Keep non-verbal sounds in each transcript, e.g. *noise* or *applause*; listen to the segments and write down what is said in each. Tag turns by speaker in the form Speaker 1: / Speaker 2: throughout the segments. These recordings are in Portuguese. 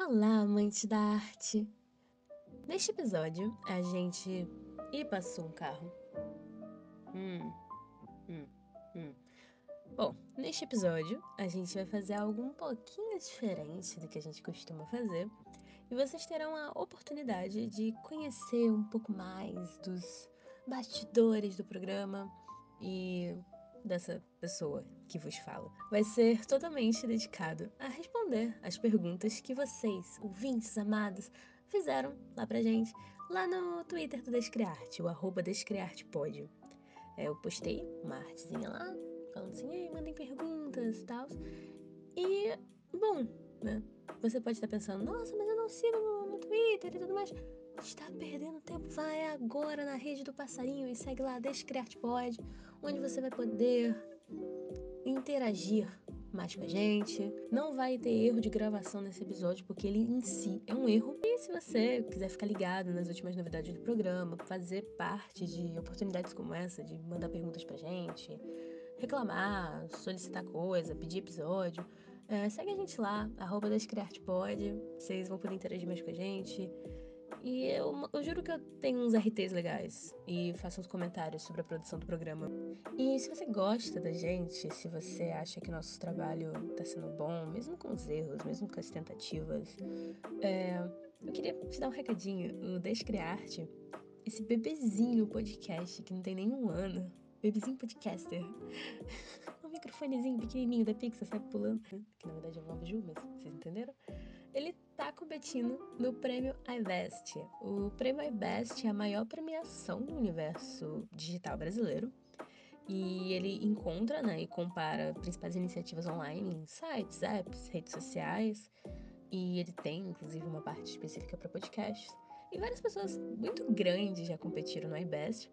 Speaker 1: Olá, amantes da arte! Neste episódio, a gente. E passou um carro. Hum, hum, hum. Bom, neste episódio, a gente vai fazer algo um pouquinho diferente do que a gente costuma fazer. E vocês terão a oportunidade de conhecer um pouco mais dos bastidores do programa e dessa pessoa que vos fala vai ser totalmente dedicado a responder as perguntas que vocês, ouvintes amados, fizeram lá pra gente, lá no Twitter do Descriarte, o arroba Descriartepod. É, eu postei uma artezinha lá, falando assim, ei, mandem perguntas e tal. E, bom, né? Você pode estar pensando, nossa, mas eu não sigo no, no Twitter e tudo mais. Está perdendo tempo? Vai agora na rede do passarinho e segue lá Descriartepod, onde você vai poder interagir mais com a gente. Não vai ter erro de gravação nesse episódio, porque ele em si é um erro. E se você quiser ficar ligado nas últimas novidades do programa, fazer parte de oportunidades como essa, de mandar perguntas pra gente, reclamar, solicitar coisa, pedir episódio, é, segue a gente lá, arroba. Vocês vão poder interagir mais com a gente. E eu, eu, juro que eu tenho uns RTs legais e faço uns comentários sobre a produção do programa. E se você gosta da gente, se você acha que nosso trabalho tá sendo bom, mesmo com os erros, mesmo com as tentativas, é, eu queria te dar um recadinho. O Descriarte, esse bebezinho podcast que não tem nenhum ano, bebezinho podcaster, *laughs* um microfonezinho pequenininho da Pixar, sai pulando, que na verdade é uma Ju, mas vocês entenderam? ele está competindo no prêmio iBest. O prêmio iBest é a maior premiação do universo digital brasileiro. E ele encontra né, e compara principais iniciativas online em sites, apps, redes sociais. E ele tem, inclusive, uma parte específica para podcasts. E várias pessoas muito grandes já competiram no iBest.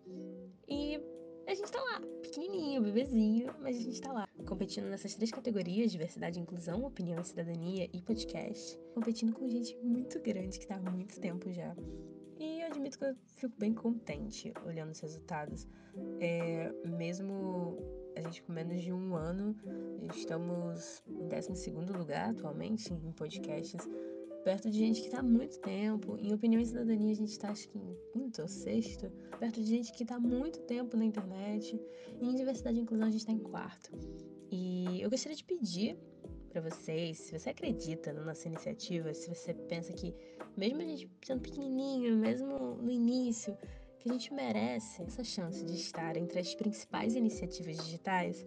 Speaker 1: E a gente tá lá, pequenininho, bebezinho, mas a gente tá lá, competindo nessas três categorias: diversidade, inclusão, opinião e cidadania e podcast. Competindo com gente muito grande que tá há muito tempo já. E eu admito que eu fico bem contente olhando os resultados. É, mesmo a gente com menos de um ano, estamos em 12 lugar atualmente em podcasts perto de gente que está há muito tempo. Em Opinião e Cidadania, a gente está acho que em quinto ou sexto, perto de gente que está há muito tempo na internet. E em Diversidade e Inclusão, a gente está em quarto. E eu gostaria de pedir para vocês, se você acredita na nossa iniciativa, se você pensa que, mesmo a gente sendo pequenininho, mesmo no início, que a gente merece essa chance de estar entre as principais iniciativas digitais,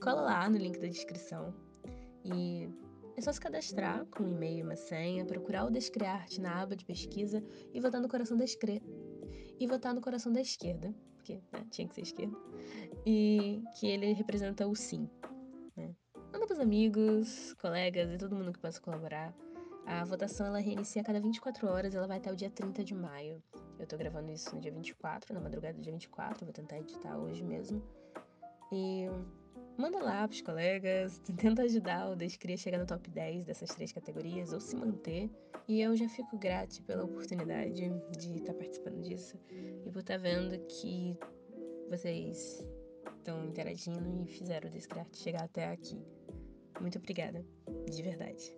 Speaker 1: cola lá no link da descrição e é só se cadastrar com um e-mail e uma senha, procurar o Descriarte na aba de pesquisa e votar no coração da esquerda. E votar no coração da esquerda, porque né, tinha que ser esquerda, e que ele representa o sim. Né? Manda pros amigos, colegas e todo mundo que possa colaborar. A votação ela reinicia a cada 24 horas, ela vai até o dia 30 de maio. Eu tô gravando isso no dia 24, na madrugada do dia 24, vou tentar editar hoje mesmo. E manda lá pros colegas, *laughs* tenta ajudar o Descria a chegar no top 10 dessas três categorias ou se manter. E eu já fico grata pela oportunidade de estar tá participando disso e por estar tá vendo que vocês estão interagindo e fizeram o Descria chegar até aqui. Muito obrigada, de verdade.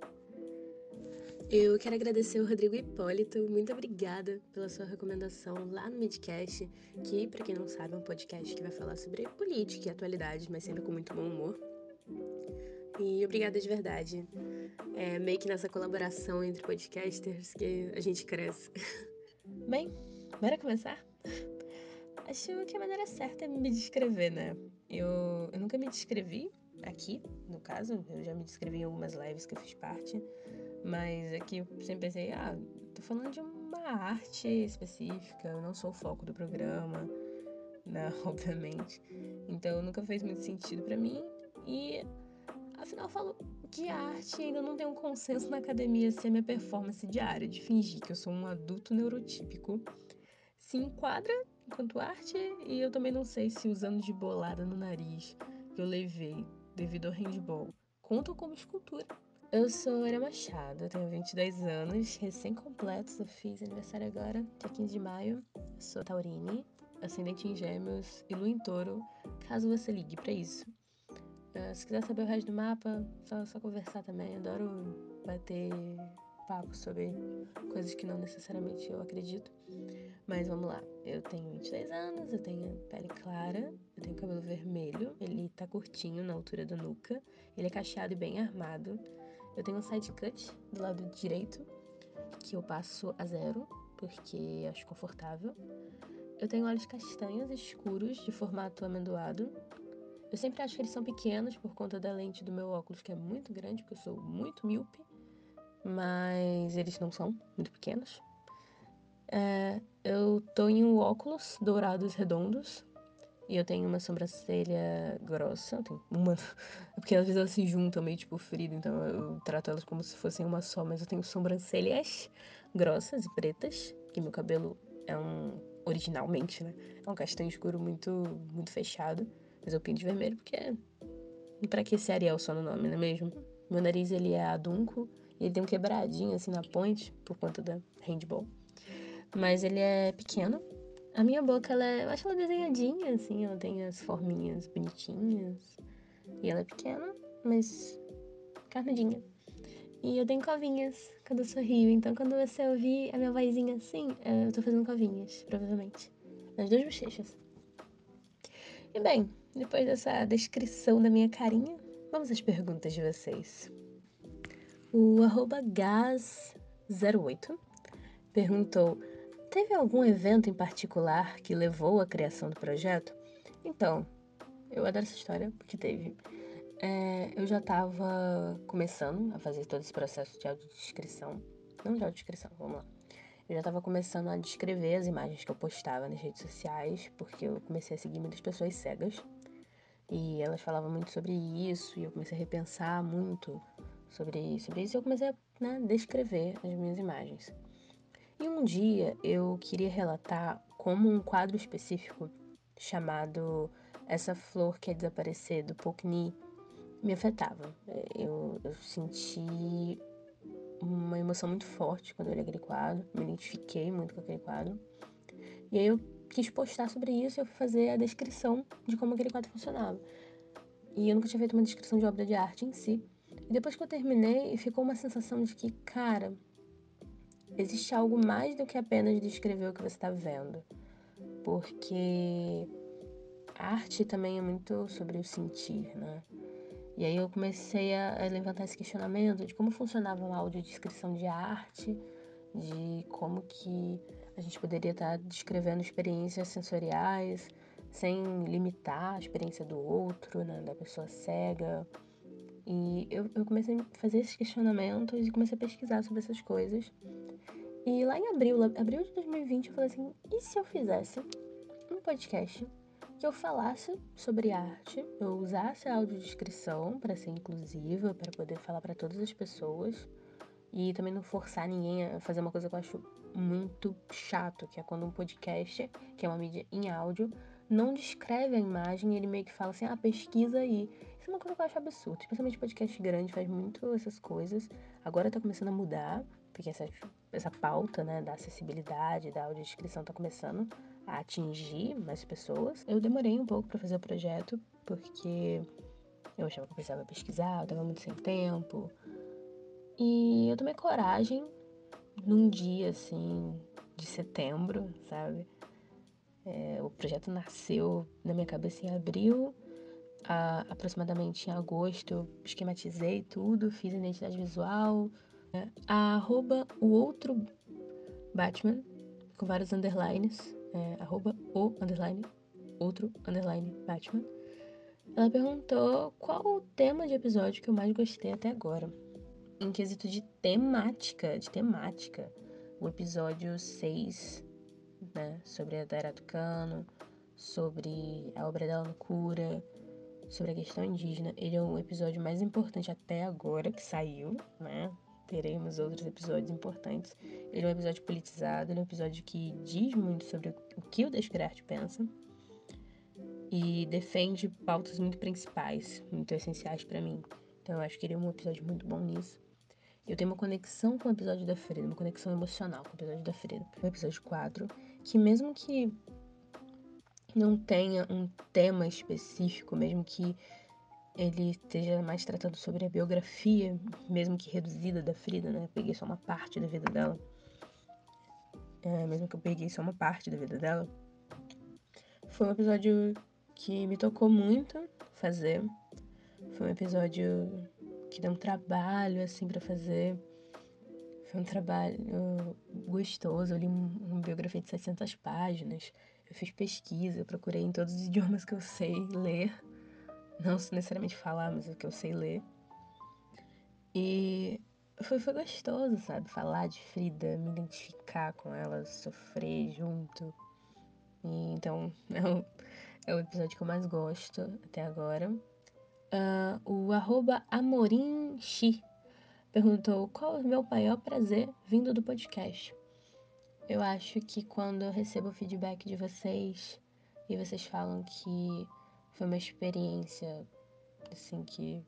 Speaker 1: Eu quero agradecer o Rodrigo Hipólito. Muito obrigada pela sua recomendação lá no Midcast, que, para quem não sabe, é um podcast que vai falar sobre política e atualidade, mas sempre com muito bom humor. E obrigada de verdade. É meio que nessa colaboração entre podcasters que a gente cresce. *laughs* Bem, bora começar? Acho que a maneira certa é me descrever, né? Eu, eu nunca me descrevi aqui, no caso, eu já me descrevi em algumas lives que eu fiz parte. Mas aqui eu sempre pensei, ah, tô falando de uma arte específica, eu não sou o foco do programa, *laughs* né, *laughs* obviamente. Então nunca fez muito sentido para mim e afinal eu falo de arte ainda não tem um consenso na academia se a minha performance diária de fingir que eu sou um adulto neurotípico se enquadra enquanto arte e eu também não sei se os anos de bolada no nariz que eu levei devido ao handball contam como escultura. Eu sou Ana Machado, tenho 22 anos, recém-completos, eu fiz aniversário agora, dia 15 de maio. Eu sou taurine, ascendente em gêmeos e lua em touro, caso você ligue para isso. Uh, se quiser saber o resto do mapa, só, só conversar também, adoro bater papo sobre coisas que não necessariamente eu acredito. Mas vamos lá. Eu tenho 23 anos, eu tenho pele clara, eu tenho cabelo vermelho, ele tá curtinho na altura da nuca, ele é cacheado e bem armado. Eu tenho um side cut do lado direito, que eu passo a zero, porque acho confortável. Eu tenho olhos castanhos escuros, de formato amendoado. Eu sempre acho que eles são pequenos por conta da lente do meu óculos, que é muito grande, porque eu sou muito míope. Mas eles não são muito pequenos. É, eu um óculos dourados redondos. E eu tenho uma sobrancelha grossa. Eu tenho uma. *laughs* Porque às vezes elas se juntam meio tipo ferido, então eu trato elas como se fossem uma só. Mas eu tenho sobrancelhas grossas e pretas. Que meu cabelo é um. Originalmente, né? É um castanho escuro muito, muito fechado. Mas eu pinto de vermelho porque. É... Pra que esse Ariel só no nome, não é mesmo? Meu nariz ele é adunco. Ele tem um quebradinho assim na ponte por conta da handball. Mas ele é pequeno. A minha boca, ela é, eu acho ela desenhadinha, assim, ela tem as forminhas bonitinhas. E ela é pequena, mas carnudinha. E eu tenho covinhas quando eu sorrio. Então, quando você ouvir a minha vozinha assim, é, eu tô fazendo covinhas, provavelmente. Nas duas bochechas. E bem, depois dessa descrição da minha carinha, vamos às perguntas de vocês. O arroba gas08 perguntou: Teve algum evento em particular que levou à criação do projeto? Então, eu adoro essa história porque teve. É, eu já estava começando a fazer todo esse processo de audiodescrição. Não de audiodescrição, vamos lá. Eu já estava começando a descrever as imagens que eu postava nas redes sociais, porque eu comecei a seguir muitas pessoas cegas. E elas falavam muito sobre isso, e eu comecei a repensar muito sobre, sobre isso, e eu comecei a né, descrever as minhas imagens. E um dia eu queria relatar como um quadro específico chamado Essa Flor Quer Desaparecer, do Pocni, me afetava. Eu, eu senti uma emoção muito forte quando eu li aquele quadro, me identifiquei muito com aquele quadro. E aí eu quis postar sobre isso e eu fui fazer a descrição de como aquele quadro funcionava. E eu nunca tinha feito uma descrição de obra de arte em si. Depois que eu terminei, ficou uma sensação de que, cara, existe algo mais do que apenas descrever o que você está vendo. Porque arte também é muito sobre o sentir, né? E aí eu comecei a, levantar esse questionamento de como funcionava uma audiodescrição de arte, de como que a gente poderia estar tá descrevendo experiências sensoriais sem limitar a experiência do outro, né, da pessoa cega. E eu, eu comecei a fazer esses questionamentos e comecei a pesquisar sobre essas coisas. E lá em abril, abril de 2020, eu falei assim: e se eu fizesse um podcast que eu falasse sobre arte, eu usasse a audiodescrição para ser inclusiva, para poder falar para todas as pessoas e também não forçar ninguém a fazer uma coisa que eu acho muito chato, que é quando um podcast, que é uma mídia em áudio, não descreve a imagem e ele meio que fala assim: ah, pesquisa aí. Isso é uma coisa que eu acho absurda. Especialmente podcast grande faz muito essas coisas. Agora tá começando a mudar, porque essa, essa pauta, né, da acessibilidade, da audiodescrição tá começando a atingir mais pessoas. Eu demorei um pouco para fazer o projeto, porque eu achava que eu precisava pesquisar, eu tava muito sem tempo. E eu tomei coragem num dia, assim, de setembro, sabe? É, o projeto nasceu na minha cabeça em abril, a, aproximadamente em agosto eu esquematizei tudo, fiz identidade visual, é, a arroba o outro Batman, com vários underlines, é, arroba o underline, outro underline Batman. Ela perguntou qual o tema de episódio que eu mais gostei até agora. Em quesito de temática, de temática, o episódio 6 né, sobre a Daira Tucano, sobre a obra dela no Cura, sobre a questão indígena. Ele é o episódio mais importante até agora que saiu, né? Teremos outros episódios importantes. Ele é um episódio politizado, ele é um episódio que diz muito sobre o que o Descrarte pensa e defende pautas muito principais, muito essenciais para mim. Então eu acho que ele é um episódio muito bom nisso. Eu tenho uma conexão com o episódio da Freda, uma conexão emocional com o episódio da Freda. O episódio 4 que mesmo que não tenha um tema específico, mesmo que ele esteja mais tratando sobre a biografia, mesmo que reduzida da Frida, né? Eu peguei só uma parte da vida dela. É, mesmo que eu peguei só uma parte da vida dela. Foi um episódio que me tocou muito fazer. Foi um episódio que deu um trabalho, assim, para fazer. Foi um trabalho gostoso. Eu li uma biografia de 700 páginas. Eu fiz pesquisa, eu procurei em todos os *laughs* idiomas que eu sei ler. Não necessariamente falar, mas o que eu sei ler. E foi, foi gostoso, sabe? Falar de Frida, me identificar com ela, sofrer junto. E, então, *laughs* é o, é o episódio que eu mais gosto até agora. Uh, o arroba amorimxi perguntou qual é o meu maior prazer vindo do podcast. Eu acho que quando eu recebo o feedback de vocês e vocês falam que foi uma experiência assim que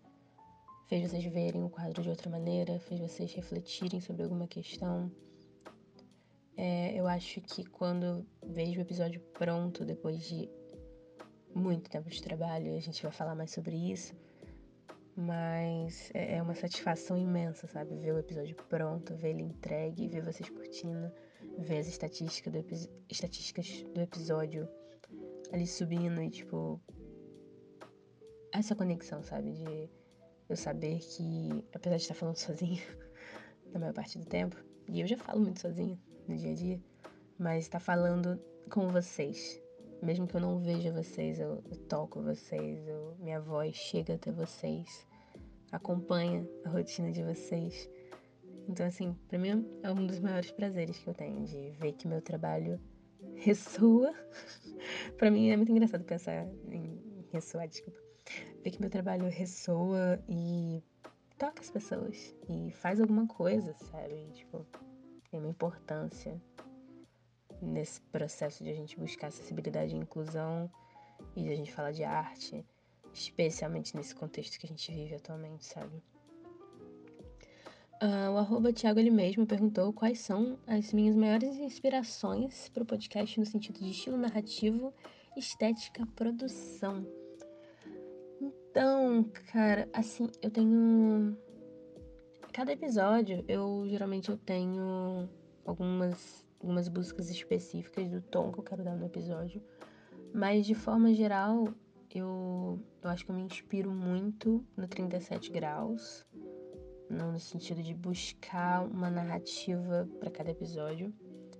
Speaker 1: fez vocês verem o quadro de outra maneira, fez vocês refletirem sobre alguma questão. É, eu acho que quando vejo o episódio pronto, depois de muito tempo de trabalho, a gente vai falar mais sobre isso, mas é, é uma satisfação imensa, sabe? Ver o episódio pronto, ver ele entregue, ver vocês curtindo ver as estatísticas do, estatísticas do episódio ali subindo e, tipo, essa conexão, sabe? De eu saber que, apesar de estar falando sozinho *laughs* na maior parte do tempo, e eu já falo muito sozinho no dia a dia, mas estar tá falando com vocês. Mesmo que eu não veja vocês, eu, eu toco vocês, eu, minha voz chega até vocês, acompanha a rotina de vocês. Então, assim, pra mim é um dos maiores prazeres que eu tenho de ver que meu trabalho *laughs* ressoa. *laughs* pra mim é muito engraçado pensar em ressoar, desculpa. Ver que meu trabalho ressoa e toca as pessoas e faz alguma coisa, sabe? Tipo, tem uma importância nesse processo de a gente buscar acessibilidade e inclusão e de a gente falar de arte, especialmente nesse contexto que a gente vive atualmente, sabe? Uh, o arroba Thiago ele mesmo perguntou quais são as minhas maiores inspirações para o podcast no sentido de estilo narrativo, estética, produção. Então, cara, assim, eu tenho. Cada episódio, eu geralmente eu tenho algumas, algumas buscas específicas do tom que eu quero dar no episódio. Mas de forma geral, eu, eu acho que eu me inspiro muito no 37 graus no sentido de buscar uma narrativa para cada episódio,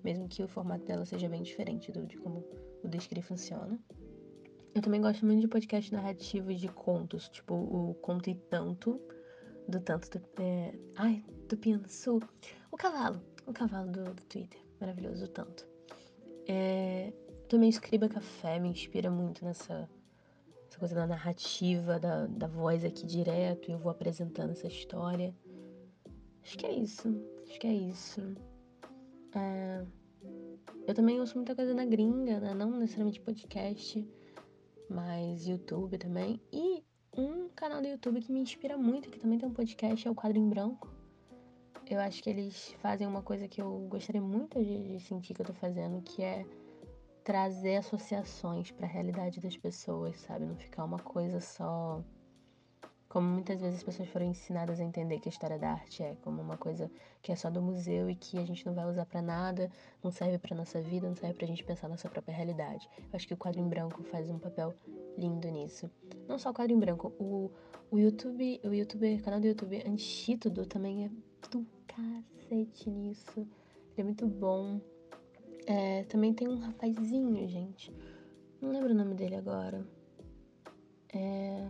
Speaker 1: mesmo que o formato dela seja bem diferente do, de como o Descrever funciona. Eu também gosto muito de podcast narrativos de contos, tipo o Conto e Tanto, do Tanto do. É, ai, do Piansu. O cavalo, o cavalo do, do Twitter, maravilhoso, o Tanto. É, também Escriba Café me inspira muito nessa essa coisa da narrativa, da, da voz aqui direto, e eu vou apresentando essa história. Acho que é isso. Acho que é isso. É... Eu também ouço muita coisa na gringa, né? Não necessariamente podcast, mas YouTube também. E um canal do YouTube que me inspira muito, que também tem um podcast, é o Quadro em Branco. Eu acho que eles fazem uma coisa que eu gostaria muito de, de sentir que eu tô fazendo, que é trazer associações para a realidade das pessoas, sabe? Não ficar uma coisa só como muitas vezes as pessoas foram ensinadas a entender que a história da arte é como uma coisa que é só do museu e que a gente não vai usar para nada, não serve para nossa vida, não serve pra gente pensar nossa própria realidade. Eu acho que o quadro em branco faz um papel lindo nisso. Não só o quadro em branco, o, o YouTube, o youtuber, o canal do YouTube Antídoto também é do cacete nisso. Ele é muito bom. É, também tem um rapazinho, gente. Não lembro o nome dele agora. É.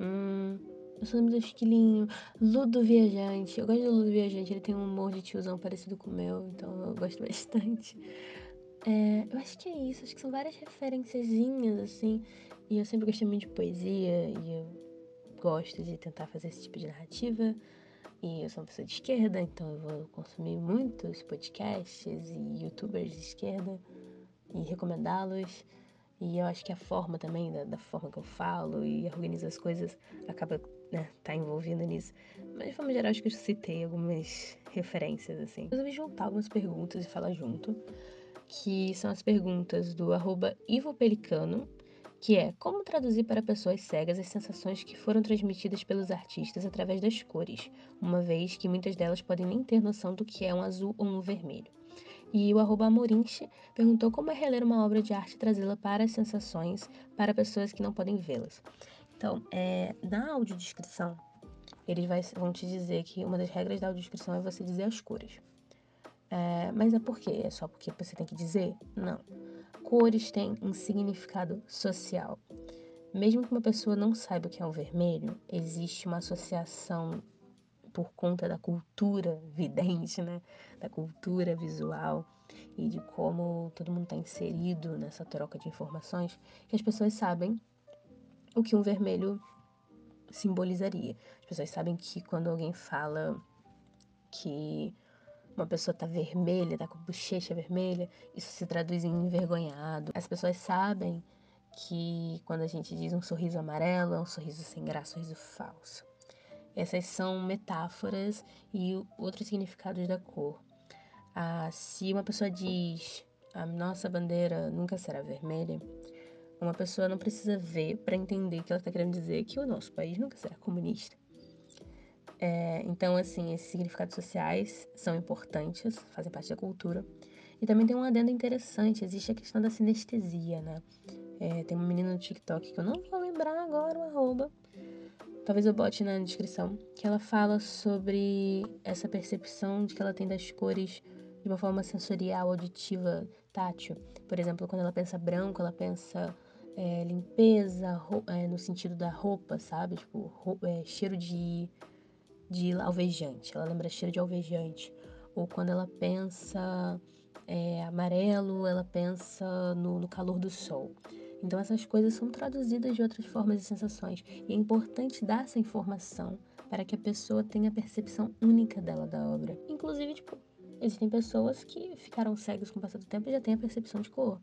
Speaker 1: Hum, eu lembro do esquilinho. Ludo Viajante. Eu gosto do Ludo Viajante. Ele tem um humor de tiozão parecido com o meu, então eu gosto *laughs* bastante. É, eu acho que é isso. Acho que são várias referenciazinhas, assim. E eu sempre gostei muito de poesia. E eu gosto de tentar fazer esse tipo de narrativa. E eu sou uma pessoa de esquerda, então eu vou consumir muitos podcasts e youtubers de esquerda e recomendá-los. E eu acho que a forma também, da, da, forma que eu falo e organizo as coisas, acaba, né, tá envolvida nisso. Mas de forma geral, acho que eu citei algumas referências, assim. Eu resolvi juntar algumas perguntas e falar junto, que são as perguntas do arroba Ivo Pelicano, que é como traduzir para pessoas cegas as sensações que foram transmitidas pelos artistas através das cores, uma vez que muitas delas podem nem ter noção do que é um azul ou um vermelho. E o arroba Amorinche perguntou como é reler uma obra de arte e trazê-la para as sensações para pessoas que não podem vê-las. Então, é, na audiodescrição, eles vai, vão te dizer que uma das regras da audiodescrição é você dizer as cores. É, mas é por quê? É só porque você tem que dizer? Não. Cores têm um significado social. Mesmo que uma pessoa não saiba o que é um vermelho, existe uma associação por conta da cultura *laughs* vidente, né? Da cultura visual e de como todo mundo está inserido nessa troca de informações, que as pessoas sabem o que um vermelho simbolizaria. As pessoas sabem que quando alguém fala que uma pessoa tá vermelha, tá com bochecha vermelha, isso se traduz em envergonhado. As pessoas sabem que quando a gente diz um sorriso amarelo, é um sorriso sem graça, um sorriso falso. Essas são metáforas e outros significados da cor. Ah, se uma pessoa diz a nossa bandeira nunca será vermelha, uma pessoa não precisa ver para entender que ela está querendo dizer que o nosso país nunca será comunista. É, então, assim, esses significados sociais são importantes, fazem parte da cultura. E também tem um adendo interessante, existe a questão da sinestesia, né? É, tem uma menina no TikTok que eu não vou lembrar agora o arroba, talvez eu bote na descrição, que ela fala sobre essa percepção de que ela tem das cores de uma forma sensorial, auditiva, tátil. Por exemplo, quando ela pensa branco, ela pensa é, limpeza, é, no sentido da roupa, sabe? Tipo, roupa, é, cheiro de de alvejante, ela lembra cheiro de alvejante. Ou quando ela pensa é, amarelo, ela pensa no, no calor do sol. Então essas coisas são traduzidas de outras formas e sensações. E é importante dar essa informação para que a pessoa tenha a percepção única dela da obra. Inclusive, tipo, existem pessoas que ficaram cegas com o passar do tempo e já têm a percepção de cor.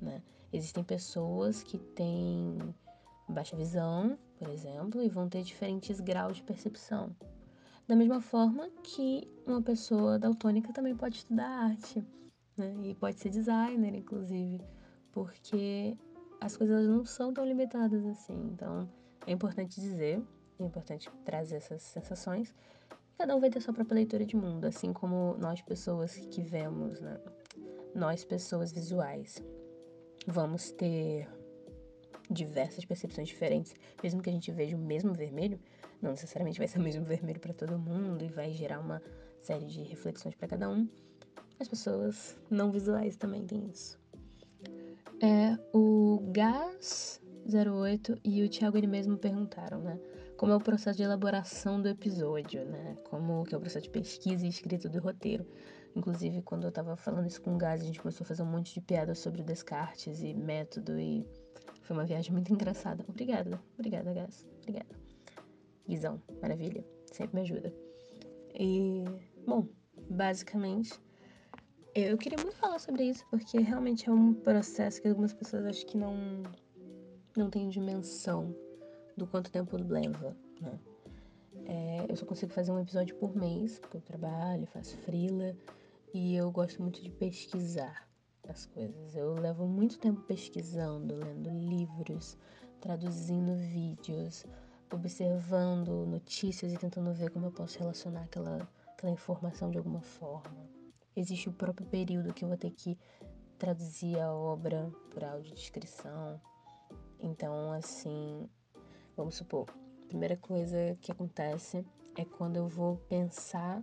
Speaker 1: Né? Existem pessoas que têm baixa visão, por exemplo, e vão ter diferentes graus de percepção. Da mesma forma que uma pessoa daltônica também pode estudar arte, né? E pode ser designer, inclusive, porque as coisas não são tão limitadas assim. Então, é importante dizer, é importante trazer essas sensações. Cada um vai ter sua própria leitura de mundo, assim como nós pessoas que vemos, né? Nós pessoas visuais vamos ter diversas percepções diferentes, mesmo que a gente veja o mesmo vermelho, não necessariamente vai ser o mesmo vermelho para todo mundo e vai gerar uma série de reflexões para cada um. As pessoas não visuais também têm isso. É, o Gas 08 e o Thiago ele mesmo perguntaram, né? Como é o processo de elaboração do episódio, né? Como que é o processo de pesquisa e escrita do roteiro. Inclusive, quando eu tava falando isso com o Gas, a gente começou a fazer um monte de piadas sobre Descartes e método e foi uma viagem muito *laughs* engraçada. Obrigada, obrigada, Gas. Obrigada. Guizão, maravilha, sempre me ajuda. E, bom, basicamente, eu queria muito falar sobre isso porque realmente é um processo que algumas pessoas acho que não, não têm dimensão do quanto tempo leva, né? É, eu só consigo fazer um episódio por mês, porque eu trabalho, faço frila e eu gosto muito de pesquisar as coisas. Eu levo muito tempo pesquisando, lendo livros, traduzindo vídeos, observando notícias e tentando ver como eu posso relacionar aquela, aquela informação de alguma forma. Existe o próprio período que eu vou ter que traduzir a obra por audiodescrição. Então, assim, vamos supor, a primeira coisa que acontece é quando eu vou pensar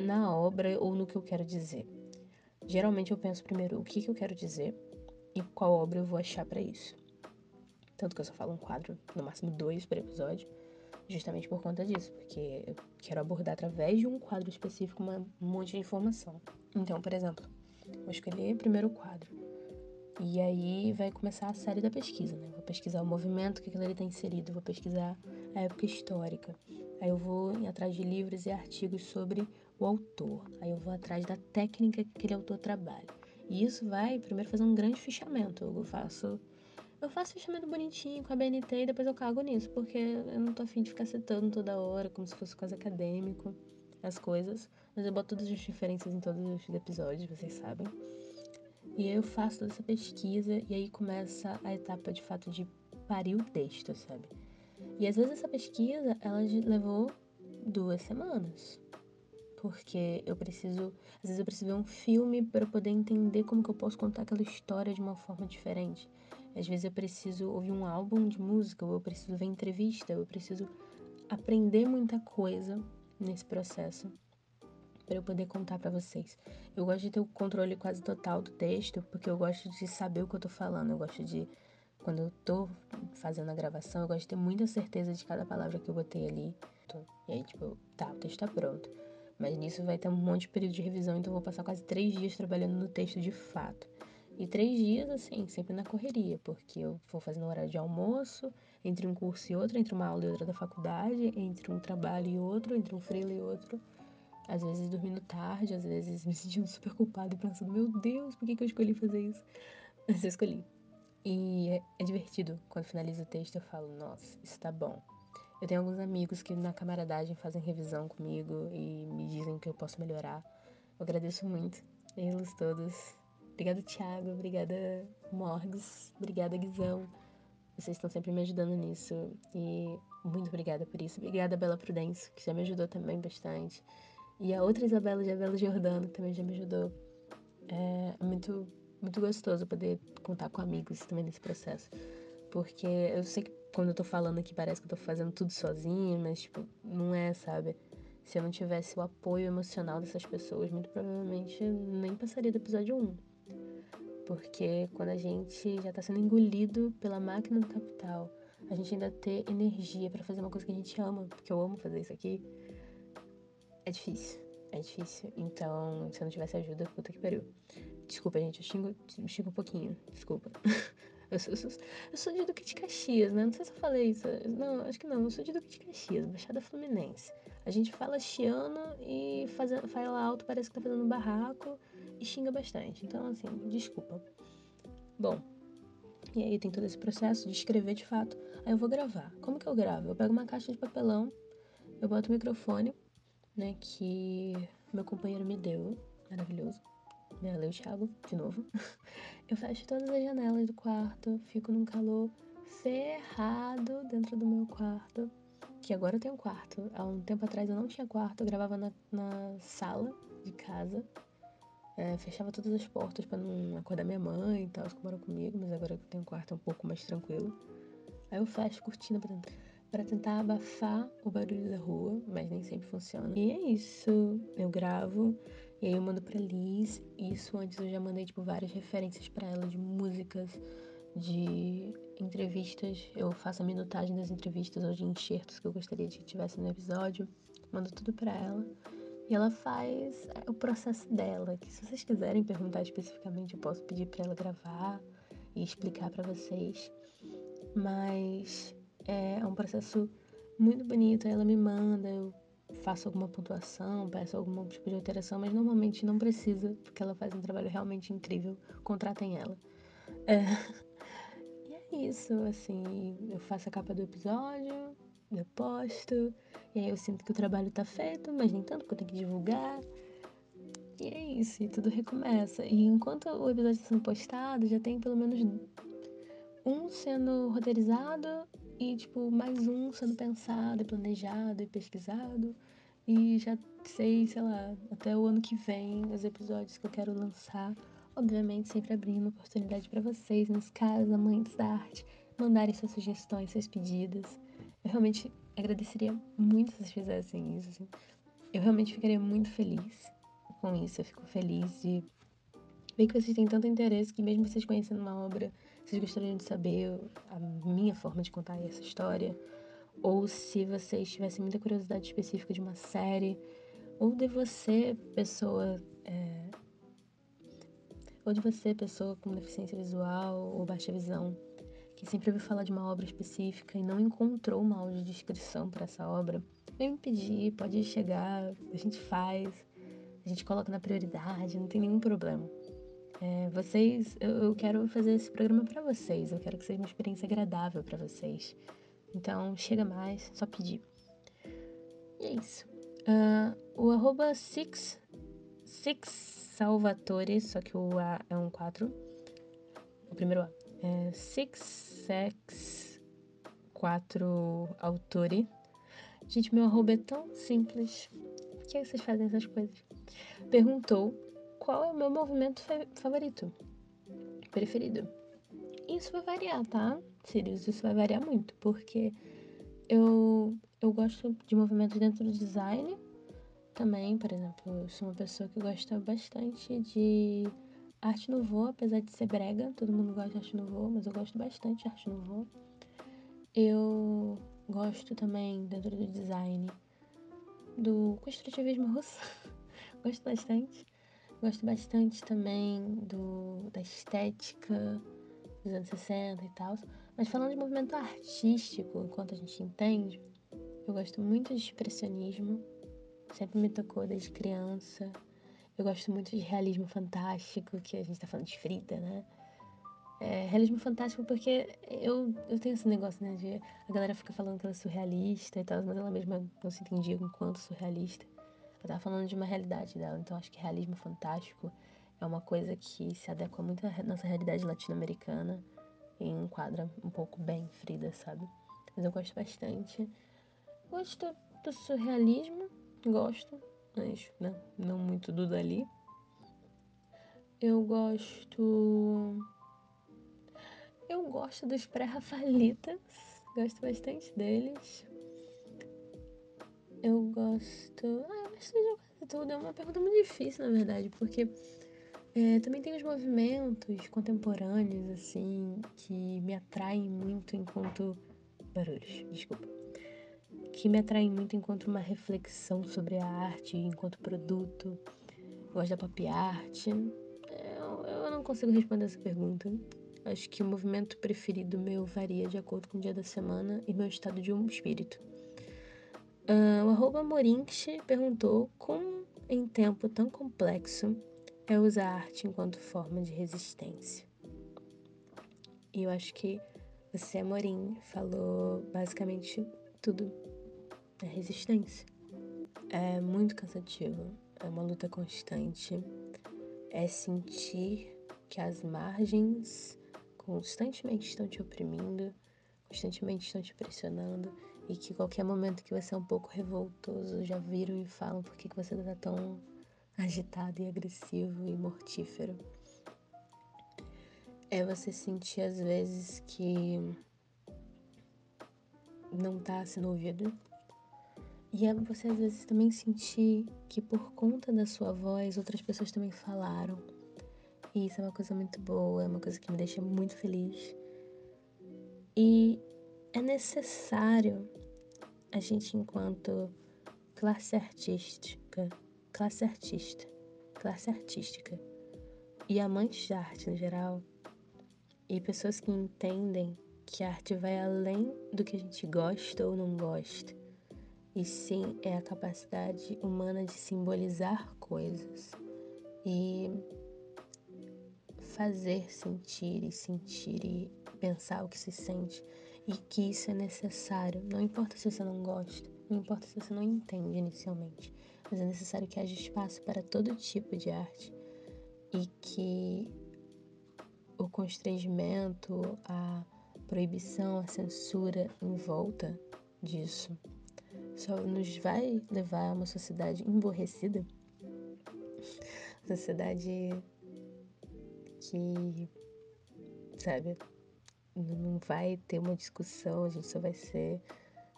Speaker 1: na obra ou no que eu quero dizer. Geralmente eu penso primeiro o que, que eu quero dizer e qual obra eu vou achar para isso. Tanto que eu só falo um quadro, no máximo dois por episódio, justamente por conta disso, porque eu quero abordar através de um quadro específico uma, um monte de informação. Então, por exemplo, vou escolher primeiro o quadro. E aí vai começar a série da pesquisa, né? Vou pesquisar o movimento que aquilo ali está inserido, vou pesquisar a época histórica. Aí eu vou atrás de livros e artigos sobre o autor. Aí eu vou atrás da técnica que aquele autor trabalha. E isso vai primeiro fazer um grande fichamento. Eu faço eu faço fechamento bonitinho com a BNT e depois eu cago nisso, porque eu não tô afim de ficar citando toda hora, como se fosse quase acadêmico, as coisas. Mas eu boto todas as referências em todos os episódios, vocês sabem. E eu faço toda essa pesquisa e aí começa a etapa de fato de parir o texto, sabe? E às vezes essa pesquisa, ela levou duas semanas. Porque eu preciso, às vezes eu preciso ver um filme para poder entender como que eu posso contar aquela história de uma forma diferente. Às vezes eu preciso ouvir um álbum de música, ou eu preciso ver entrevista, ou eu preciso aprender muita coisa nesse processo para eu poder contar para vocês. Eu gosto de ter o controle quase total do texto, porque eu gosto de saber o que eu tô falando, eu gosto de quando eu tô fazendo a gravação, eu gosto de ter muita certeza de cada palavra que eu botei ali. E aí, tipo, tá, o texto tá pronto. Mas nisso vai ter um monte de período de revisão, então eu vou passar quase três dias trabalhando no texto de fato. E três dias, assim, sempre na correria, porque eu vou fazendo horário de almoço, entre um curso e outro, entre uma aula e outra da faculdade, entre um trabalho e outro, entre um freela e outro. Às vezes dormindo tarde, às vezes *laughs* me sentindo super culpada e pensando, meu Deus, por que, que eu escolhi fazer isso? Mas eu escolhi. E é, é divertido. Quando finalizo o texto, eu falo, nossa, isso tá bom. Eu tenho alguns amigos que na camaradagem fazem revisão comigo e me dizem que eu posso melhorar. Eu agradeço muito eles todos. Obrigada, Thiago. Obrigada, Morgs. Obrigada, Guizão. Vocês estão sempre me ajudando nisso. E muito obrigada por isso. Obrigada, Bela Prudêncio, que já me ajudou também bastante. E a outra Isabela, Isabela Jordano, que também já me ajudou. É muito muito gostoso poder contar com amigos também nesse processo. Porque eu sei que quando eu tô falando aqui parece que eu tô fazendo tudo sozinha, mas, tipo, não é, sabe? Se eu não tivesse o apoio emocional dessas pessoas, muito provavelmente nem passaria do episódio 1. Porque quando a gente já tá sendo engolido pela máquina do capital, a gente ainda ter energia para fazer uma coisa que a gente ama, porque eu amo fazer isso aqui, é difícil. É difícil. Então, se eu não tivesse ajuda, puta que pariu. Desculpa, gente, eu xingo, xingo um pouquinho. Desculpa. *laughs* Eu sou, eu, sou, eu sou de Duque de Caxias, né? Não sei se eu falei isso. Não, acho que não. Eu sou de Duque de Caxias, Baixada Fluminense. A gente fala chiano e faz, fala alto, parece que tá fazendo um barraco e xinga bastante. Então, assim, desculpa. Bom, e aí tem todo esse processo de escrever de fato. Aí eu vou gravar. Como que eu gravo? Eu pego uma caixa de papelão, eu boto o microfone, né, que meu companheiro me deu, maravilhoso né? Leu o Thiago, de novo. *laughs* Eu fecho todas as janelas do quarto, fico num calor ferrado dentro do meu quarto. Que agora eu tenho quarto. Há um tempo atrás eu não tinha quarto, eu gravava na, na sala de casa. É, fechava todas as portas para não acordar minha mãe e tal, que moram comigo, mas agora que eu tenho um quarto é um pouco mais tranquilo. Aí eu fecho cortina pra, pra tentar abafar o barulho da rua, mas nem sempre funciona. E é isso. Eu gravo. E aí eu mando pra Liz. Isso antes eu já mandei, tipo, várias referências para ela de músicas, de entrevistas. Eu faço a minutagem das entrevistas ou de enxertos que eu gostaria de que tivesse no episódio. Mando tudo para ela. E ela faz é, o processo dela, que se vocês quiserem perguntar especificamente, eu posso pedir para ela gravar e explicar para vocês. Mas é um processo muito bonito, ela me manda, eu faço alguma pontuação, peço algum tipo de alteração, mas normalmente não precisa, porque ela faz um trabalho realmente incrível. Contratem ela. É. Isso, assim, eu faço a capa do episódio, eu posto, e aí eu sinto que o trabalho tá feito, mas nem tanto porque eu tenho que divulgar. E é isso, e tudo recomeça. E enquanto o episódio está sendo postado, já tem pelo menos um sendo roteirizado e, tipo, mais um sendo pensado e planejado e pesquisado. E já sei, sei lá, até o ano que vem, os episódios que eu quero lançar. Obviamente, sempre abrindo oportunidade para vocês, nos casos, amantes da arte, mandarem suas sugestões, seus pedidos. Eu realmente agradeceria muito se vocês fizessem isso. Assim. Eu realmente ficaria muito feliz com isso. Eu fico feliz de ver que vocês têm tanto interesse que, mesmo vocês conhecendo uma obra, vocês gostariam de saber a minha forma de contar essa história, ou se vocês tivessem muita curiosidade específica de uma série, ou de você, pessoa. É, ou de você, pessoa com deficiência visual ou baixa visão, que sempre ouviu falar de uma obra específica e não encontrou uma audiodescrição para essa obra, vem me pedir, pode chegar, a gente faz, a gente coloca na prioridade, não tem nenhum problema. É, vocês, eu, eu, quero fazer esse programa para vocês. Eu quero que seja uma experiência agradável para vocês. Então, chega mais, só pedir. E é isso. Uh, o arroba six, six Salvatore, só que o A é um 4. O primeiro A. É Six Sex 4 Autori. Gente, meu arroba é tão simples. Por que vocês fazem essas coisas? Perguntou qual é o meu movimento favorito, preferido. Isso vai variar, tá? Sirius, isso vai variar muito, porque eu, eu gosto de movimentos dentro do design também, por exemplo, eu sou uma pessoa que gosta bastante de arte nouveau, apesar de ser brega, todo mundo gosta de arte nouveau, mas eu gosto bastante de arte nouveau. Eu gosto também, dentro do design, do construtivismo russo. *laughs* gosto bastante. Gosto bastante também do, da estética dos anos 60 e tal. Mas falando de movimento artístico, enquanto a gente entende, eu gosto muito de expressionismo. Sempre me tocou desde criança. Eu gosto muito de realismo fantástico, que a gente tá falando de Frida, né? É, realismo fantástico porque eu, eu tenho esse negócio, né? De a galera fica falando que ela é surrealista e tal, mas ela mesma não se entendia enquanto surrealista. Eu tava falando de uma realidade dela, então acho que realismo fantástico é uma coisa que se adequa muito à nossa realidade latino-americana e enquadra um pouco bem Frida, sabe? Mas eu gosto bastante. Gosto do surrealismo, gosto, mas né, não muito do Dali. Eu gosto eu gosto dos pré-rafaelitas, gosto bastante deles. Eu gosto. Ah, eu gosto de quase tudo. É uma pergunta muito difícil, na verdade, porque é, também tem os movimentos contemporâneos, assim, que me atraem muito enquanto. Barulhos, desculpa. Que me atraem muito enquanto uma reflexão sobre a arte, enquanto produto. Gosto da pop art. Eu, eu não consigo responder essa pergunta. Acho que o movimento preferido meu varia de acordo com o dia da semana e meu estado de um espírito. Uh, o arroba perguntou como em tempo tão complexo é usar a arte enquanto forma de resistência. E eu acho que você, Morim, falou basicamente tudo. Resistência. É muito cansativo, é uma luta constante, é sentir que as margens constantemente estão te oprimindo, constantemente estão te pressionando e que qualquer momento que você é um pouco revoltoso já viram e falam por que você tá tão agitado e agressivo e mortífero. É você sentir às vezes que não tá sendo ouvido. E é você às vezes também sentir que por conta da sua voz outras pessoas também falaram e isso é uma coisa muito boa, é uma coisa que me deixa muito feliz. E é necessário a gente, enquanto classe artística, classe artista, classe artística e amantes de arte no geral, e pessoas que entendem que a arte vai além do que a gente gosta ou não gosta, e sim é a capacidade humana de simbolizar coisas. E fazer sentir e sentir e pensar o que se sente e que isso é necessário. Não importa se você não gosta, não importa se você não entende inicialmente, mas é necessário que haja espaço para todo tipo de arte e que o constrangimento, a proibição, a censura em volta disso só nos vai levar a uma sociedade emborrecida, sociedade que, sabe, não vai ter uma discussão, a gente só vai ser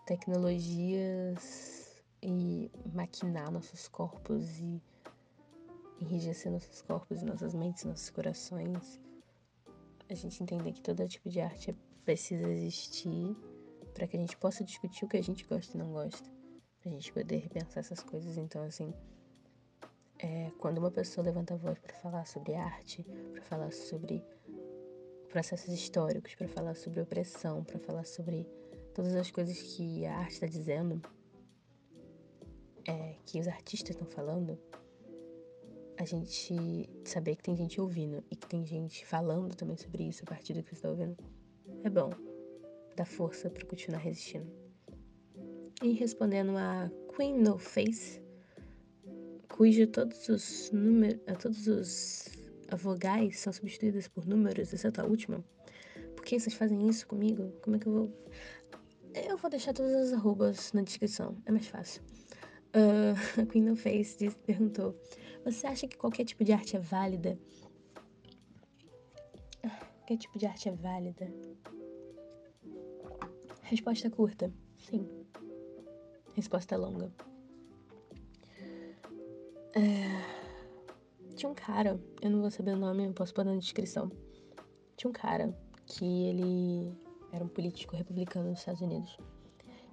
Speaker 1: tecnologias e maquinar nossos corpos e enrijecer nossos corpos, nossas mentes, nossos corações. A gente entender que todo tipo de arte precisa existir para que a gente possa discutir o que a gente gosta e não gosta, pra gente poder repensar essas coisas. Então, assim, é, quando uma pessoa levanta a voz para falar sobre arte, para falar sobre processos históricos, para falar sobre opressão, para falar sobre todas as coisas que a arte está dizendo, é, que os artistas estão falando, a gente saber que tem gente ouvindo e que tem gente falando também sobre isso a partir do que você está ouvindo, é bom. Dá força para continuar resistindo. E respondendo a Queen No Face, cujo todos os números, todos os vogais são substituídas por números, exceto a última. Por que vocês fazem isso comigo? Como é que eu vou. Eu vou deixar todas as arrobas na descrição, é mais fácil. Uh, *laughs* a Queen of Face disse, perguntou: Você acha que qualquer tipo de arte é válida? Qualquer tipo de arte é válida? Resposta curta: Sim. Resposta longa. É... Tinha um cara, eu não vou saber o nome, eu posso pôr na descrição. Tinha um cara que ele era um político republicano dos Estados Unidos.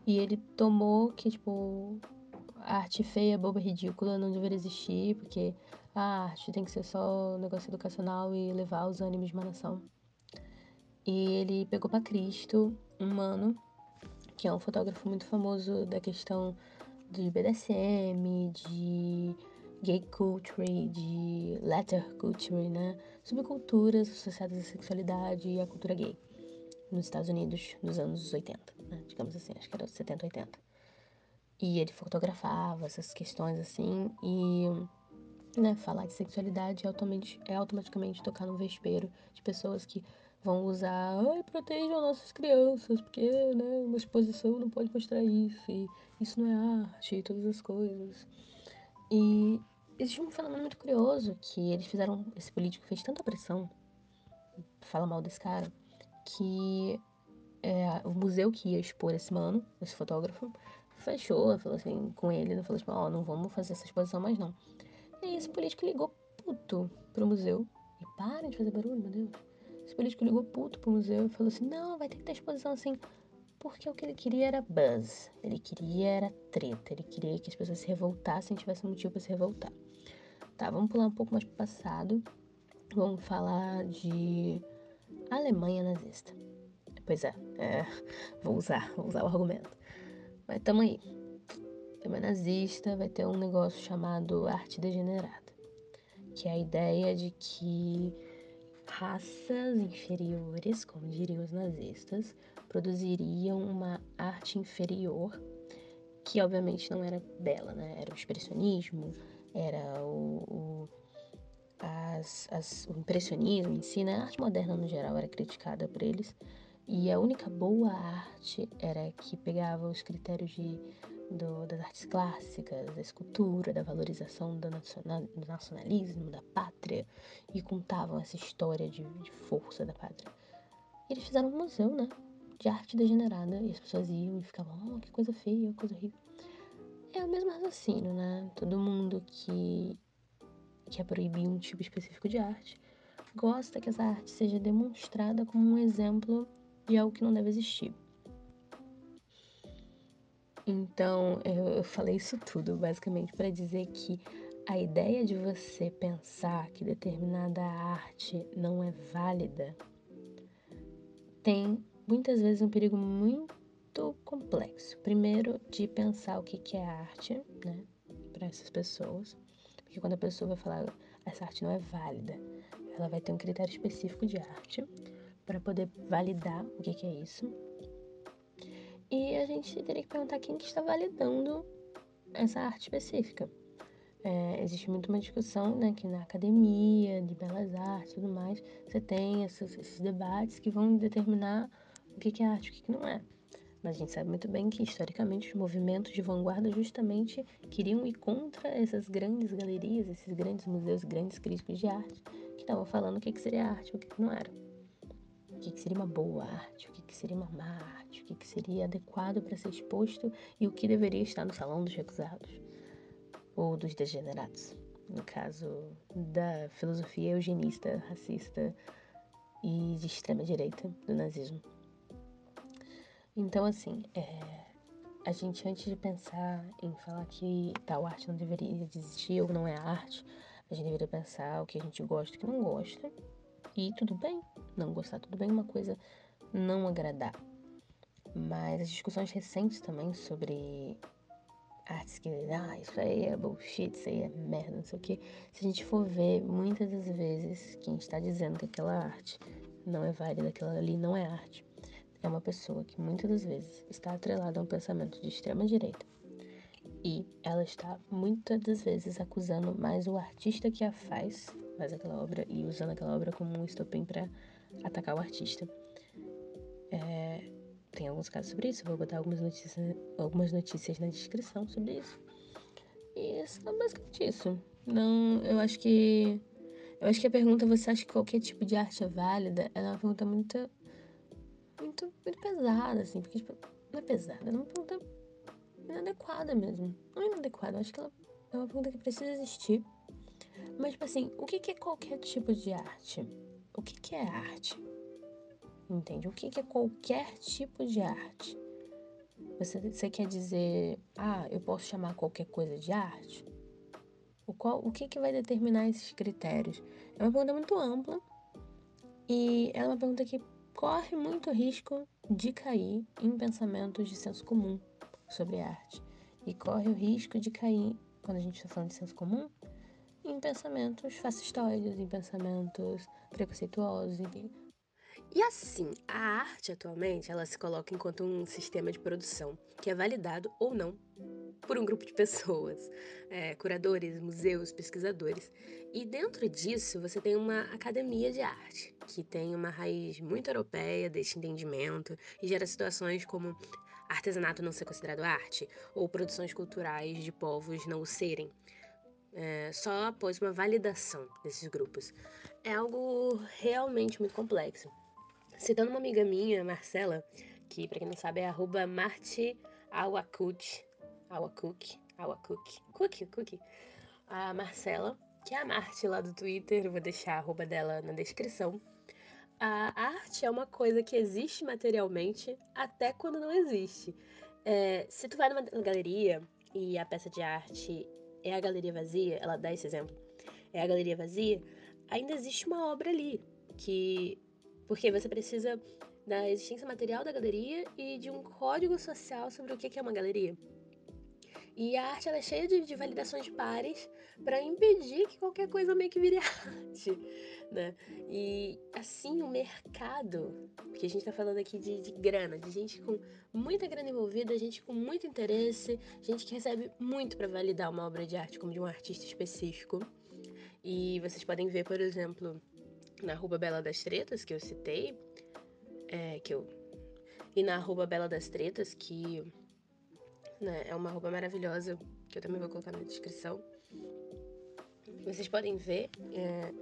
Speaker 1: E ele tomou que, tipo, a arte feia, boba, ridícula não deveria existir, porque a arte tem que ser só um negócio educacional e levar os ânimos de uma nação. E ele pegou para Cristo um mano, que é um fotógrafo muito famoso da questão de BDSM, de gay culture, de letter culture, né? Subculturas associadas à sexualidade e à cultura gay nos Estados Unidos nos anos 80, né? digamos assim, acho que era 70, 80. E ele fotografava essas questões assim e né, falar de sexualidade é automaticamente, é automaticamente tocar no vespeiro de pessoas que vão usar, ai, protejam nossas crianças, porque, né, uma exposição não pode mostrar isso, e isso não é arte, e todas as coisas. E existe um fenômeno muito curioso, que eles fizeram, esse político fez tanta pressão, fala mal desse cara, que é, o museu que ia expor esse mano, esse fotógrafo, fechou, falou assim, com ele, falou assim, ó, oh, não vamos fazer essa exposição mais não. E aí esse político ligou puto pro museu, e para de fazer barulho, meu Deus. Esse político ligou puto pro museu e falou assim, não, vai ter que ter exposição assim, porque o que ele queria era buzz, ele queria era treta, ele queria que as pessoas se revoltassem, tivesse um motivo para se revoltar. Tá, vamos pular um pouco mais pro passado, vamos falar de Alemanha nazista. Pois é, é, vou usar, vou usar o argumento. Mas tamo aí. Tema nazista vai ter um negócio chamado arte degenerada, que é a ideia de que raças inferiores, como diriam os nazistas, produziriam uma arte inferior, que obviamente não era bela, né? Era o expressionismo, era o, o as, as, o impressionismo em si, né? A arte moderna no geral era criticada por eles. E a única boa arte era que pegava os critérios de, do, das artes clássicas, da escultura, da valorização do, nacional, do nacionalismo, da pátria, e contavam essa história de, de força da pátria. E eles fizeram um museu, né? De arte degenerada, e as pessoas iam e ficavam, oh, que coisa feia, coisa horrível. É o mesmo raciocínio, né? Todo mundo que quer é proibir um tipo específico de arte, gosta que essa arte seja demonstrada como um exemplo de algo que não deve existir. Então, eu falei isso tudo basicamente para dizer que a ideia de você pensar que determinada arte não é válida tem muitas vezes um perigo muito complexo. Primeiro, de pensar o que é arte, né, para essas pessoas. Porque quando a pessoa vai falar essa arte não é válida, ela vai ter um critério específico de arte para poder validar o que, que é isso. E a gente teria que perguntar quem que está validando essa arte específica. É, existe muito uma discussão né, que na academia de belas artes e tudo mais, você tem esses, esses debates que vão determinar o que, que é arte e o que, que não é. Mas a gente sabe muito bem que, historicamente, os movimentos de vanguarda justamente queriam ir contra essas grandes galerias, esses grandes museus, grandes críticos de arte, que estavam falando o que, que seria arte e o que, que não era. Que, que seria uma boa arte, o que, que seria uma má arte, o que, que seria adequado para ser exposto e o que deveria estar no salão dos recusados ou dos degenerados. No caso da filosofia eugenista, racista e de extrema direita do nazismo. Então, assim, é, a gente antes de pensar em falar que tal arte não deveria existir ou não é arte, a gente deveria pensar o que a gente gosta e o que não gosta. E tudo bem, não gostar, tudo bem, uma coisa não agradar. Mas as discussões recentes também sobre artes que, ah, isso aí é bullshit, isso aí é merda, não sei o que. Se a gente for ver, muitas das vezes, quem está dizendo que aquela arte não é válida, aquela ali não é arte, é uma pessoa que muitas das vezes está atrelada a um pensamento de extrema direita E ela está muitas das vezes acusando mais o artista que a faz, faz aquela obra, e usando aquela obra como um estopim para atacar o artista. É, tem alguns casos sobre isso, vou botar algumas notícias, algumas notícias na descrição sobre isso. E é basicamente isso. Não, eu acho que. Eu acho que a pergunta, você acha que qualquer tipo de arte é válida? É uma pergunta muito. Muito, muito pesada, assim. Porque, tipo, não é pesada, é uma pergunta inadequada mesmo. Não é inadequada, eu acho que ela é uma pergunta que precisa existir. Mas, tipo assim, o que é qualquer tipo de arte? O que é arte? Entende? O que é qualquer tipo de arte? Você, você quer dizer, ah, eu posso chamar qualquer coisa de arte? O, qual, o que, que vai determinar esses critérios? É uma pergunta muito ampla e é uma pergunta que corre muito risco de cair em pensamentos de senso comum sobre arte. E corre o risco de cair, quando a gente está falando de senso comum, em pensamentos fascistoides, em pensamentos preconceituosos, enfim. E assim, a arte atualmente, ela se coloca enquanto um sistema de produção que é validado ou não por um grupo de pessoas, *laughs* é, curadores, museus, pesquisadores. E dentro disso, você tem uma academia de arte, que tem uma raiz muito europeia desse entendimento e gera situações como artesanato não ser considerado arte ou produções culturais de povos não o serem. É, só após uma validação desses grupos. É algo realmente muito complexo. Citando uma amiga minha, Marcela, que para quem não sabe é arroba Awakut, Awakuk, Awakuk, Cookie. A Marcela, que é a Marte lá do Twitter, vou deixar a arroba dela na descrição. A arte é uma coisa que existe materialmente até quando não existe. É, se tu vai numa galeria e a peça de arte é a galeria vazia, ela dá esse exemplo, é a galeria vazia, ainda existe uma obra ali que porque você precisa da existência material da galeria e de um código social sobre o que é uma galeria. E a arte ela é cheia de, de validações pares para impedir que qualquer coisa meio que vire *laughs* arte, né? E assim o mercado, porque a gente está falando aqui de, de, grana, de gente com muita grana envolvida, gente com muito interesse, gente que recebe muito para validar uma obra de arte como de um artista específico. E vocês podem ver, por exemplo, na arroba Bela das Tretas, que eu citei, é, que eu... E na arroba Bela das Tretas, que né, é uma arroba maravilhosa, que eu também vou colocar na descrição. Vocês podem ver é,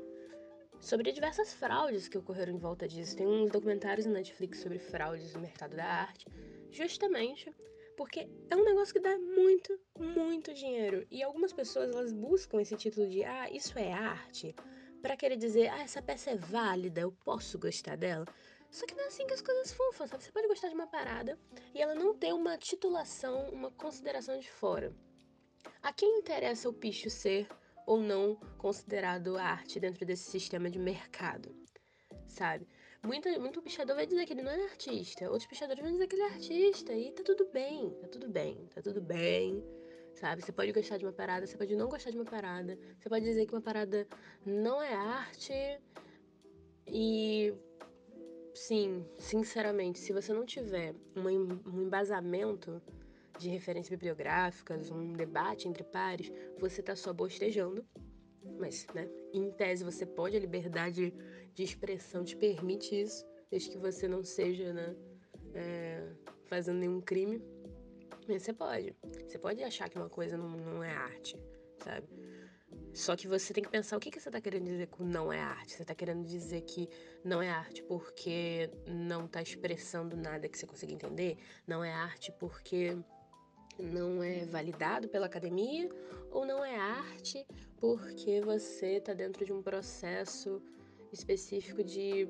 Speaker 1: sobre diversas fraudes que ocorreram em volta disso. Tem uns documentários na Netflix sobre fraudes no mercado da arte, justamente porque é um negócio que dá muito, muito dinheiro. E algumas pessoas elas buscam esse título de ah, isso é arte para querer dizer, ah, essa peça é válida, eu posso gostar dela. Só que não é assim que as coisas funcionam, sabe? Você pode gostar de uma parada e ela não ter uma titulação, uma consideração de fora. A quem interessa o picho ser ou não considerado arte dentro desse sistema de mercado, sabe? Muito, muito pichador vai dizer que ele não é artista, outros pichadores vão dizer que ele é artista e tá tudo bem, tá tudo bem, tá tudo bem sabe? Você pode gostar de uma parada, você pode não gostar de uma parada, você pode dizer que uma parada não é arte e sim, sinceramente, se você não tiver um embasamento de referências bibliográficas, um debate entre pares, você tá só bostejando. Mas, né, em tese você pode, a liberdade de expressão te permite isso, desde que você não seja, né, é, fazendo nenhum crime. Você pode. Você pode achar que uma coisa não, não é arte, sabe? Só que você tem que pensar o que, que você está querendo dizer com não é arte. Você está querendo dizer que não é arte porque não está expressando nada que você consiga entender? Não é arte porque não é validado pela academia? Ou não é arte porque você está dentro de um processo específico de,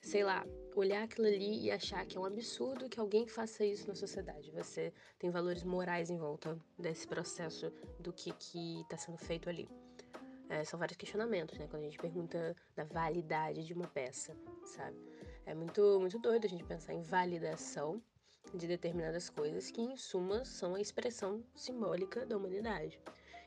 Speaker 1: sei lá, olhar aquilo ali e achar que é um absurdo que alguém faça isso na sociedade. Você tem valores morais em volta desse processo do que está sendo feito ali. É, são vários questionamentos, né? Quando a gente pergunta da validade de uma peça, sabe? É muito, muito doido a gente pensar em validação de determinadas coisas que, em suma, são a expressão simbólica da humanidade.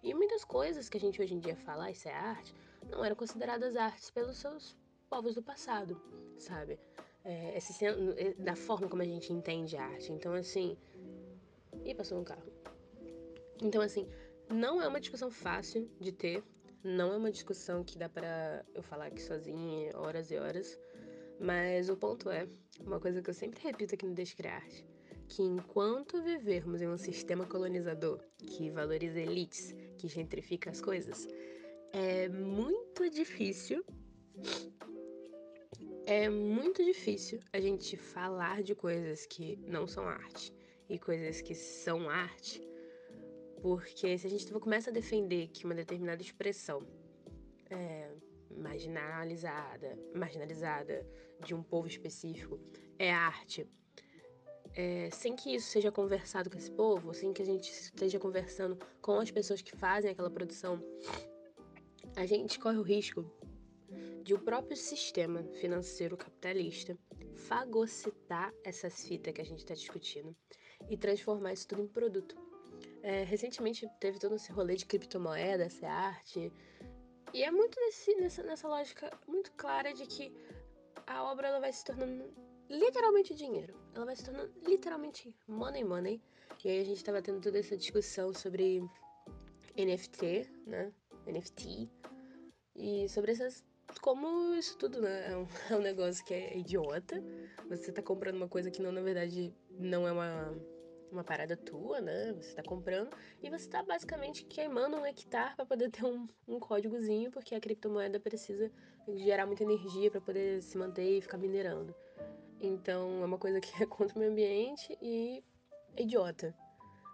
Speaker 1: E muitas coisas que a gente hoje em dia fala, ah, isso é arte, não eram consideradas artes pelos seus povos do passado, sabe? é, esse, é, da forma como a gente entende a arte. Então, assim. Ih, passou um carro. Então, assim, não é uma discussão fácil de ter, não é uma discussão que dá para eu falar aqui sozinha horas e horas, mas o ponto é, uma coisa que eu sempre repito aqui no Descriarte, que enquanto vivermos em um sistema colonizador que valoriza elites, que gentrifica as coisas, é muito difícil é muito difícil a gente falar de coisas que não são arte e coisas que são arte, porque se a gente começa a defender que uma determinada expressão é marginalizada, marginalizada de um povo específico é arte, é, sem que isso seja conversado com esse povo, sem que a gente esteja conversando com as pessoas que fazem aquela produção, a gente corre o risco de o próprio sistema financeiro capitalista fagocitar essas fitas que a gente está discutindo e transformar isso tudo em produto. É, recentemente teve todo esse rolê de criptomoeda, essa arte, e é muito nesse, nessa, nessa lógica muito clara de que a obra ela vai se tornando literalmente dinheiro. Ela vai se tornando literalmente money money. E aí a gente tava tendo toda essa discussão sobre NFT, né? NFT. E sobre essas como isso tudo, né? É um, *laughs* é um negócio que é idiota. Você tá comprando uma coisa que não, na verdade, não é uma, uma parada tua, né? Você tá comprando e você tá basicamente queimando um hectare para poder ter um, um códigozinho, porque a criptomoeda precisa gerar muita energia para poder se manter e ficar minerando. Então é uma coisa que *laughs* é contra o meio ambiente e é idiota.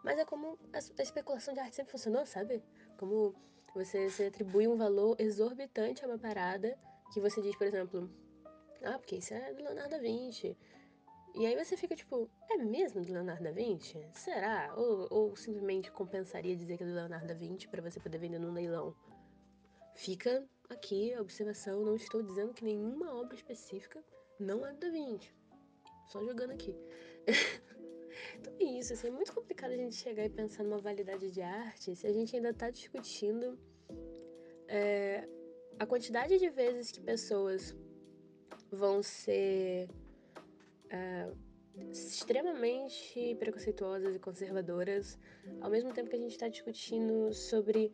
Speaker 1: Mas é como a, especulação de arte sempre funcionou, sabe? Como você, você atribui um valor exorbitante a uma parada que você diz, por exemplo, ah, porque isso é do Leonardo da Vinci. E aí você fica tipo, é mesmo do Leonardo da Vinci? Será? Ou, ou simplesmente compensaria dizer que é do Leonardo da Vinci para você poder vender num leilão? Fica aqui a observação, não estou dizendo que nenhuma obra específica não é do Da Vinci. Só jogando aqui. *laughs* então é isso, assim, é muito complicado a gente chegar e pensar numa validade de arte se a gente ainda está discutindo é, a quantidade de vezes que pessoas vão ser é, extremamente preconceituosas e conservadoras, ao mesmo tempo que a gente está discutindo sobre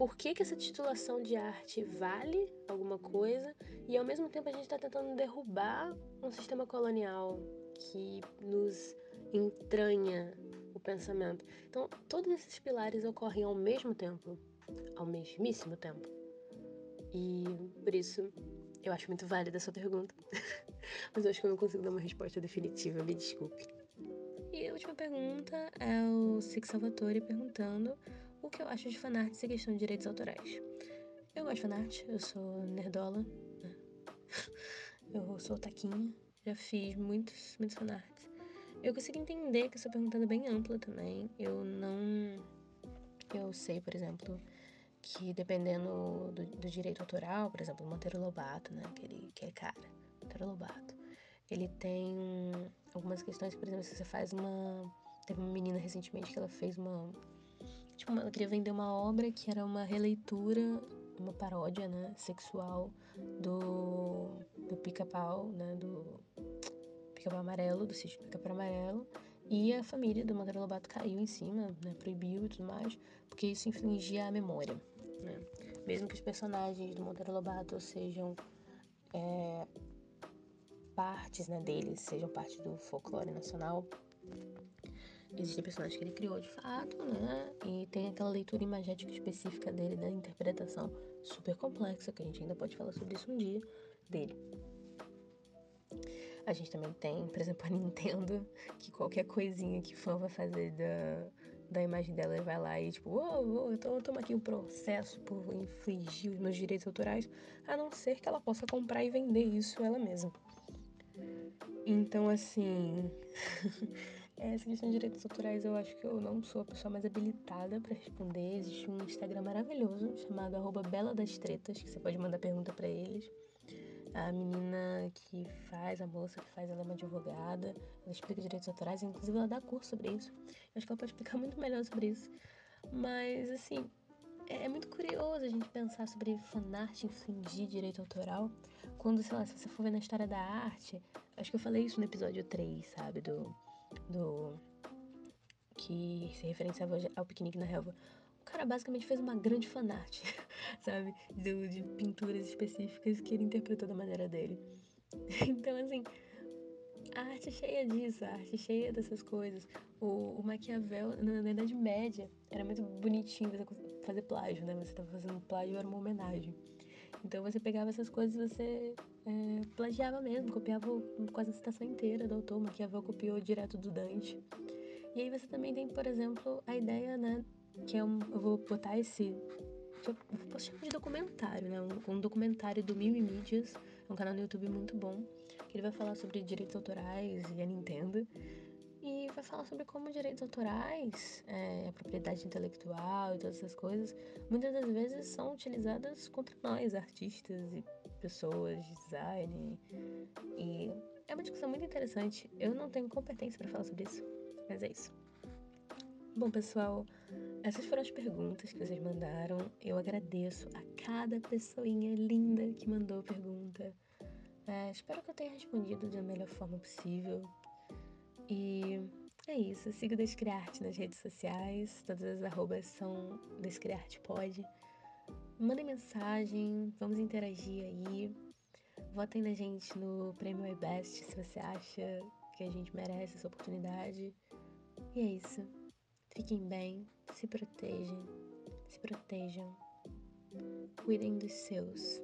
Speaker 1: por que, que essa titulação de arte vale alguma coisa e ao mesmo tempo a gente está tentando derrubar um sistema colonial que nos entranha o pensamento. Então, todos esses pilares ocorrem ao mesmo tempo, ao mesmíssimo tempo. E por isso eu acho muito válida a sua pergunta. *laughs* Mas eu acho que eu não consigo dar uma resposta definitiva, me desculpe. E a última pergunta é o Six Salvatore perguntando o que eu acho de fanarts e questão de direitos autorais. Eu gosto de fanart, eu sou nerdola, né? *laughs* eu sou taquinha, já fiz muitos, muitos fanarts. Eu consigo entender que essa pergunta é bem ampla também. Eu não. Eu sei, por exemplo, que dependendo do, do direito autoral, por exemplo, o Monteiro Lobato, né? Aquele, aquele cara, Monteiro Lobato, ele tem algumas questões, por exemplo, se você faz uma. Teve uma menina recentemente que ela fez uma Tipo, ela queria vender uma obra que era uma releitura, uma paródia, né, sexual do, do pica-pau, né, do pica-pau amarelo, do sítio pica-pau amarelo. E a família do Monteiro Lobato caiu em cima, né, proibiu e tudo mais, porque isso infringia a memória, né. Mesmo que os personagens do Monteiro Lobato sejam é, partes, né, deles, sejam parte do folclore nacional, existem personagens que ele criou de fato, né? E tem aquela leitura imagética específica dele, da interpretação super complexa, que a gente ainda pode falar sobre isso um dia, dele. A gente também tem, por exemplo, a Nintendo, que qualquer coisinha que fã vai fazer da, da imagem dela, vai lá e tipo, uou, uou, então toma aqui um processo por infringir os meus direitos autorais, a não ser que ela possa comprar e vender isso ela mesma. Então, assim. *laughs* Essa questão de direitos autorais eu acho que eu não sou a pessoa mais habilitada para responder. Existe um Instagram maravilhoso chamado arroba Bela das Tretas, que você pode mandar pergunta para eles. A menina que faz, a moça que faz, ela é uma advogada, ela explica direitos autorais, inclusive ela dá curso sobre isso. Eu acho que ela pode explicar muito melhor sobre isso. Mas, assim, é, é muito curioso a gente pensar sobre fanart infringir direito autoral. Quando, sei lá, se você for ver na história da arte, acho que eu falei isso no episódio 3, sabe? Do do que se referenciava ao piquenique na relva. O cara basicamente fez uma grande fanart, *laughs* sabe? De, de pinturas específicas que ele interpretou da maneira dele. *laughs* Então, assim, a arte cheia disso, a arte cheia dessas coisas. O, o Maquiavel, na Idade Média, era muito bonitinho você fazer plágio, né? Você estava fazendo plágio, era uma homenagem. Então você pegava essas coisas e você é, plagiava mesmo, copiava quase a citação inteira do autor. Maquiavel copiou direto do Dante. E aí você também tem, por exemplo, a ideia, né? Que é um. Eu vou botar esse. Eu posso chamar de documentário, né? Um, um documentário do Mil Mídias, é um canal no YouTube muito bom, que ele vai falar sobre direitos autorais e a Nintendo. E vai falar sobre como direitos autorais, é, a propriedade intelectual e todas essas coisas, muitas das vezes são utilizadas contra nós, artistas e pessoas de design. E é uma discussão muito interessante. Eu não tenho competência para falar sobre isso, mas é isso. Bom, pessoal, essas foram as perguntas que vocês mandaram. Eu agradeço a cada pessoinha linda que mandou pergunta. É, espero que eu tenha respondido da melhor forma possível. E é isso. Siga o Descriarte nas redes sociais. Todas as arrobas são Descriartepod. Mandem mensagem, vamos interagir aí. Votem na gente no Prêmio iBest se você acha que a gente merece essa oportunidade. E é isso. Fiquem bem, se protejam, se protejam. Cuidem dos seus.